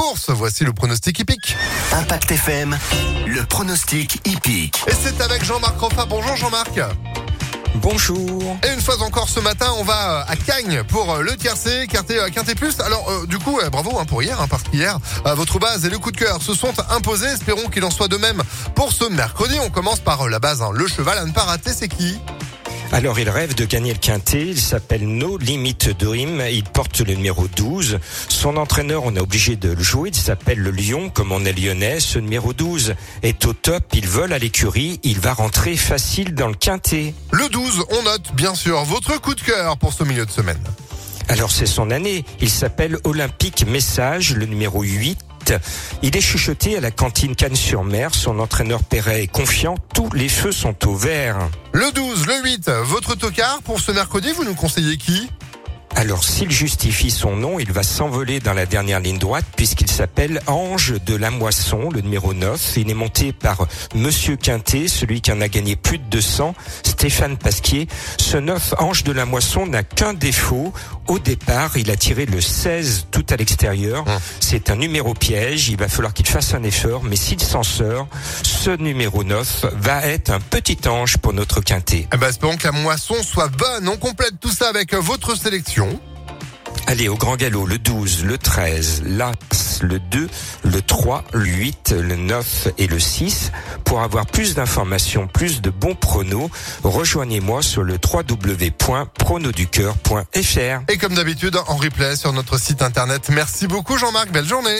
course. Voici le pronostic hippique. Impact FM, le pronostic hippique. Et c'est avec Jean-Marc Roffa. Bonjour Jean-Marc. Bonjour. Et une fois encore ce matin, on va à Cagnes pour le tiercé, Quintet, Quintet Plus. Alors euh, du coup, bravo hein, pour hier, hein, parce qu'hier, euh, votre base et le coup de cœur se sont imposés. Espérons qu'il en soit de même pour ce mercredi. On commence par euh, la base, hein. le cheval à ne pas rater, c'est qui? Alors il rêve de gagner le quintet, il s'appelle No Limit Dream, il porte le numéro 12. Son entraîneur, on est obligé de le jouer, il s'appelle le Lion, comme on est lyonnais. Ce numéro 12 est au top, il vole à l'écurie, il va rentrer facile dans le quintet. Le 12, on note bien sûr votre coup de cœur pour ce milieu de semaine. Alors c'est son année, il s'appelle Olympique Message, le numéro 8. Il est chuchoté à la cantine Cannes-sur-Mer. Son entraîneur Perret est confiant. Tous les feux sont au vert. Le 12, le 8, votre tocard pour ce mercredi, vous nous conseillez qui? Alors s'il justifie son nom, il va s'envoler dans la dernière ligne droite puisqu'il s'appelle Ange de la Moisson, le numéro 9. Il est monté par Monsieur Quintet, celui qui en a gagné plus de 200, Stéphane Pasquier. Ce 9 Ange de la Moisson n'a qu'un défaut. Au départ, il a tiré le 16 tout à l'extérieur. Hum. C'est un numéro piège. Il va falloir qu'il fasse un effort. Mais s'il s'en sort, ce numéro 9 va être un petit ange pour notre Quintet. Eh ben, espérons que la moisson soit bonne. On complète tout ça avec votre sélection. Allez, au grand galop, le 12, le 13, l'As, le 2, le 3, le 8, le 9 et le 6. Pour avoir plus d'informations, plus de bons pronos, rejoignez-moi sur le www.pronoducœur.fr. Et comme d'habitude, en replay sur notre site internet. Merci beaucoup Jean-Marc, belle journée.